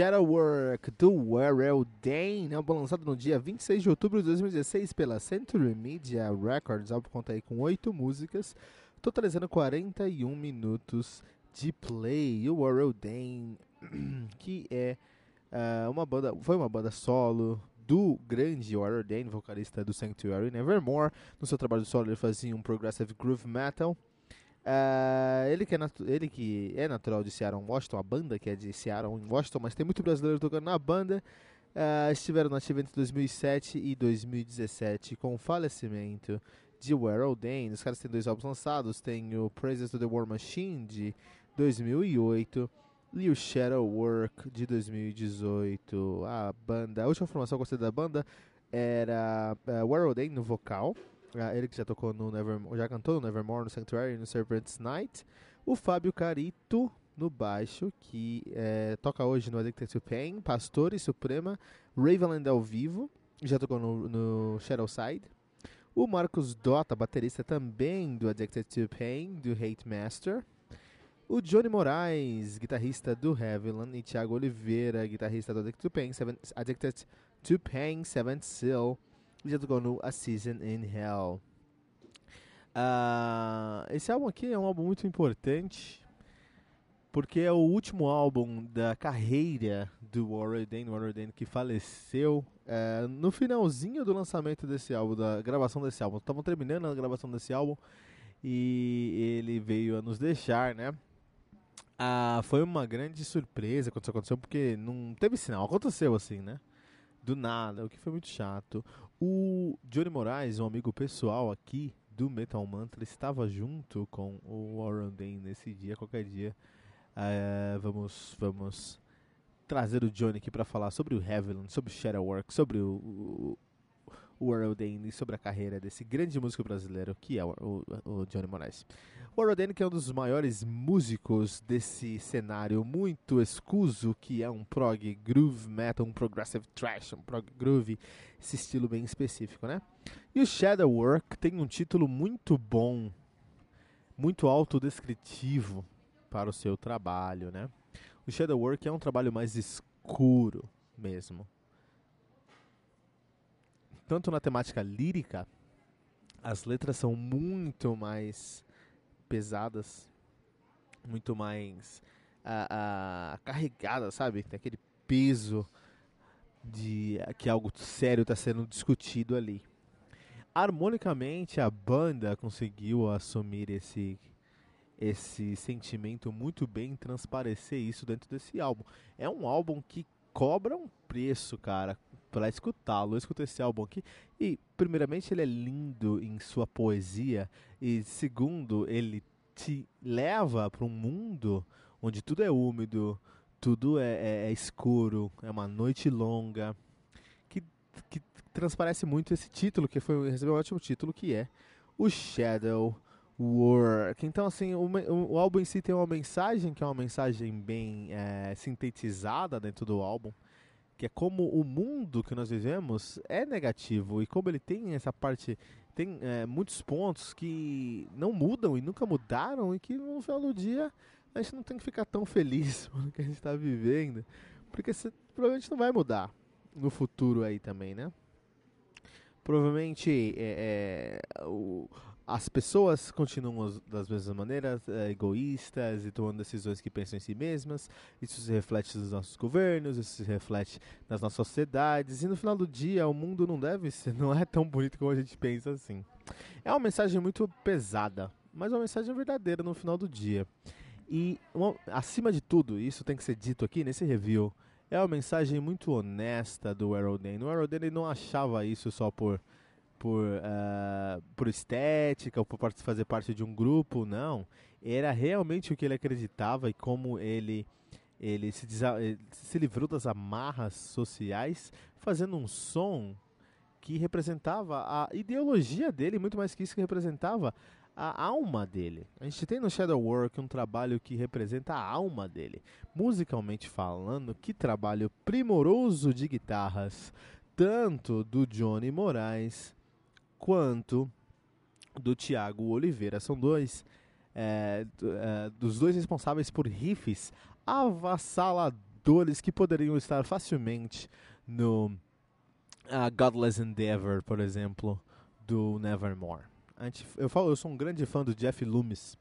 Shadowwork do Warrell Dane, álbum lançado no dia 26 de outubro de 2016 pela Century Media Records. O álbum conta aí com 8 músicas, totalizando 41 minutos de play. O Warrell Dane, que é uh, uma banda, foi uma banda solo do grande Warrell Dane, vocalista do Sanctuary Nevermore. No seu trabalho solo ele fazia um progressive groove metal. Uh, ele, que é ele que é natural de Seattle, Washington, a banda que é de Seattle, Washington, mas tem muito brasileiro tocando na banda. Uh, estiveram nativa entre 2007 e 2017 com o falecimento de Warrell Dane. Os caras têm dois álbuns lançados, tem o Praises to the War Machine de 2008 e o Shadow Work de 2018. A banda, a última formação que eu gostei da banda era uh, Dane no vocal, Uh, ele que já tocou no Nevermore, já cantou no Nevermore, no Sanctuary, no Serpent's Night. O Fábio Carito no baixo, que é, toca hoje no Addicted to Pain, Pastor e Suprema, Ravenland ao vivo, já tocou no, no Shadowside. O Marcos Dota, baterista também do Addicted to Pain, do Hate Master. O Johnny Moraes, guitarrista do Heavyland, e Thiago Oliveira, guitarrista do Addicted to Pain, Seven, Addicted to Pain, Seventh Seal já tocou no A Season in Hell. Uh, esse álbum aqui é um álbum muito importante porque é o último álbum da carreira do Warren Dane, Warren Dane que faleceu uh, no finalzinho do lançamento desse álbum, da gravação desse álbum. Estavam terminando a gravação desse álbum e ele veio a nos deixar, né? Uh, foi uma grande surpresa quando isso aconteceu, porque não teve sinal, aconteceu assim, né? Do nada, o que foi muito chato. O Johnny Moraes, um amigo pessoal aqui do Metal Mantra, estava junto com o Warren Dane nesse dia. Qualquer dia uh, vamos, vamos trazer o Johnny aqui para falar sobre o Heavenland, sobre o Shadowwork, sobre o, o, o Warren Dane e sobre a carreira desse grande músico brasileiro que é o, o, o Johnny Moraes. O Rodin, que é um dos maiores músicos desse cenário muito escuso, que é um prog groove metal, um progressive thrash, um prog groove, esse estilo bem específico, né? E o Shadowwork tem um título muito bom, muito autodescritivo para o seu trabalho, né? O Shadowwork é um trabalho mais escuro mesmo. Tanto na temática lírica, as letras são muito mais pesadas, muito mais uh, uh, carregadas, sabe? Tem aquele peso de que algo sério está sendo discutido ali. Harmonicamente, a banda conseguiu assumir esse esse sentimento muito bem, transparecer isso dentro desse álbum. É um álbum que cobra um preço, cara, para escutá-lo. Eu esse álbum aqui e, primeiramente, ele é lindo em sua poesia e, segundo, ele te leva para um mundo onde tudo é úmido, tudo é, é, é escuro, é uma noite longa, que, que transparece muito esse título, que foi recebeu um ótimo título, que é o Shadow Work. Então, assim, o, o, o, álbum em si tem uma mensagem, que é uma mensagem bem é, sintetizada dentro do álbum, que é como o mundo que nós vivemos é negativo e como ele tem essa parte tem é, muitos pontos que não mudam e nunca mudaram e que no final do dia a gente não tem que ficar tão feliz com o que a gente está vivendo, porque provavelmente não vai mudar. no futuro aí também, né? Provavelmente é, é, o, as pessoas continuam as, das mesmas maneiras, é, egoístas e tomando decisões que pensam em si mesmas. Isso se reflete nos nossos governos, isso se reflete nas nossas sociedades. E no final do dia, o mundo não deve ser, não é tão bonito como a gente pensa assim. É uma mensagem muito pesada, mas uma mensagem verdadeira no final do dia. E uma, acima de tudo, isso tem que ser dito aqui nesse review. É uma mensagem muito honesta do Aerodane. O Aerodane não achava isso só por por, uh, por estética ou por fazer parte de um grupo, não. Era realmente o que ele acreditava e como ele, ele se, se livrou das amarras sociais fazendo um som que representava a ideologia dele, muito mais que isso que representava a alma dele. A gente tem no Shadow Work um trabalho que representa a alma dele. Musicalmente falando, que trabalho primoroso de guitarras, tanto do Johnny Moraes quanto do Tiago Oliveira. São dois é, é, dos dois responsáveis por riffs avassaladores que poderiam estar facilmente no uh, Godless Endeavor, por exemplo, do Nevermore. Eu falo, eu sou um grande fã do Jeff Loomis.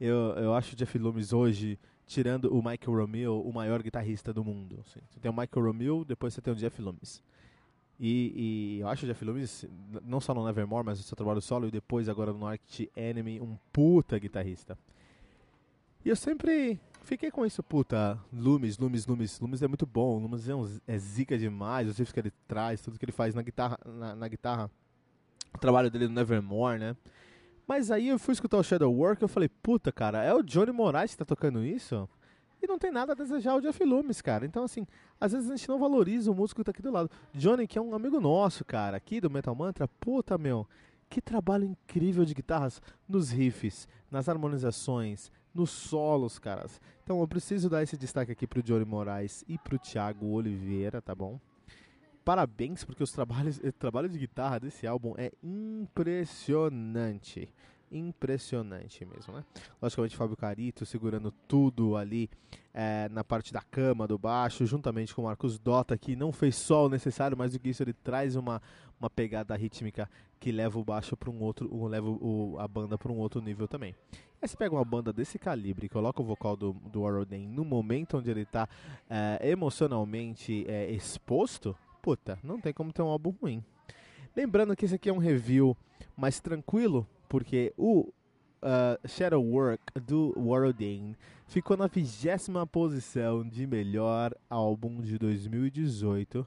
Eu, eu acho o Jeff Loomis hoje, tirando o Michael Romeo, o maior guitarrista do mundo. Assim. Você tem o Michael Romeo, depois você tem o Jeff Loomis. E, e, eu acho o Jeff Loomis, não só no Nevermore, mas no seu trabalho solo e depois agora no Arctic Enemy, um puta guitarrista. E eu sempre fiquei com isso, puta, Loomis, Loomis, Loomis, Loomis é muito bom, Loomis é, um, é zica demais, os riffs que ele traz, tudo que ele faz na guitarra, na, na guitarra, o trabalho dele no Nevermore, né? Mas aí eu fui escutar o Shadow Work e eu falei, puta, cara, é o Johnny Moraes que tá tocando isso? E não tem nada a desejar o Jeff Loomis, cara. Então, assim, às vezes a gente não valoriza o músico que tá aqui do lado. Johnny, que é um amigo nosso, cara, aqui do Metal Mantra, puta, meu, que trabalho incrível de guitarras nos riffs, nas harmonizações, nos solos, caras. Então eu preciso dar esse destaque aqui pro Johnny Moraes e pro Thiago Oliveira, tá bom? Parabéns, porque os trabalhos, o trabalho de guitarra desse álbum é impressionante impressionante mesmo, né? Logicamente, Fábio Carito segurando tudo ali é, na parte da cama, do baixo, juntamente com o Marcos Dota, que não fez só o necessário, mas do que isso ele traz uma, uma pegada rítmica que leva o baixo para um outro, leva o, a banda para um outro nível também. Aí você pega uma banda desse calibre, coloca o vocal do, do no momento onde ele está é, emocionalmente é, exposto, puta, não tem como ter um álbum ruim. Lembrando que esse aqui é um review mais tranquilo, porque o uh, Shadow Work do Warrodane ficou na vigésima posição de melhor álbum de 2018.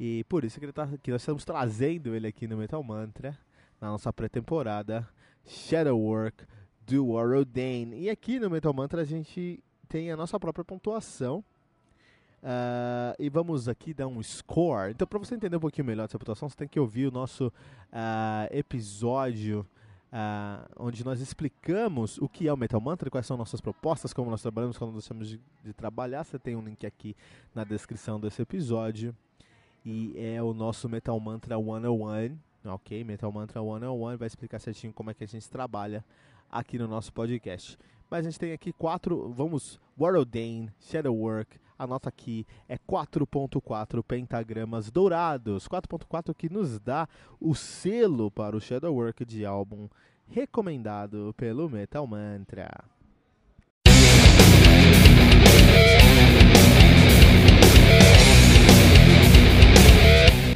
E por isso que, ele tá, que nós estamos trazendo ele aqui no Metal Mantra, na nossa pré-temporada, Shadow Work do Warrodane. E aqui no Metal Mantra a gente tem a nossa própria pontuação. Uh, e vamos aqui dar um score. Então, para você entender um pouquinho melhor dessa pontuação, você tem que ouvir o nosso uh, episódio Uh, onde nós explicamos o que é o Metal Mantra, quais são nossas propostas, como nós trabalhamos, como nós temos de, de, trabalhar. Você tem um link aqui na descrição desse episódio. E é o nosso Metal Mantra 101, ok? Metal Mantra 101 vai explicar certinho como é que a gente trabalha aqui no nosso podcast. Mas a gente tem aqui quatro, vamos, Warrodane, Shadowwork, anota aqui, é 4.4 pentagramas dourados, 4.4 que nos dá o selo para o Shadowwork de álbum recomendado pelo Metal Mantra.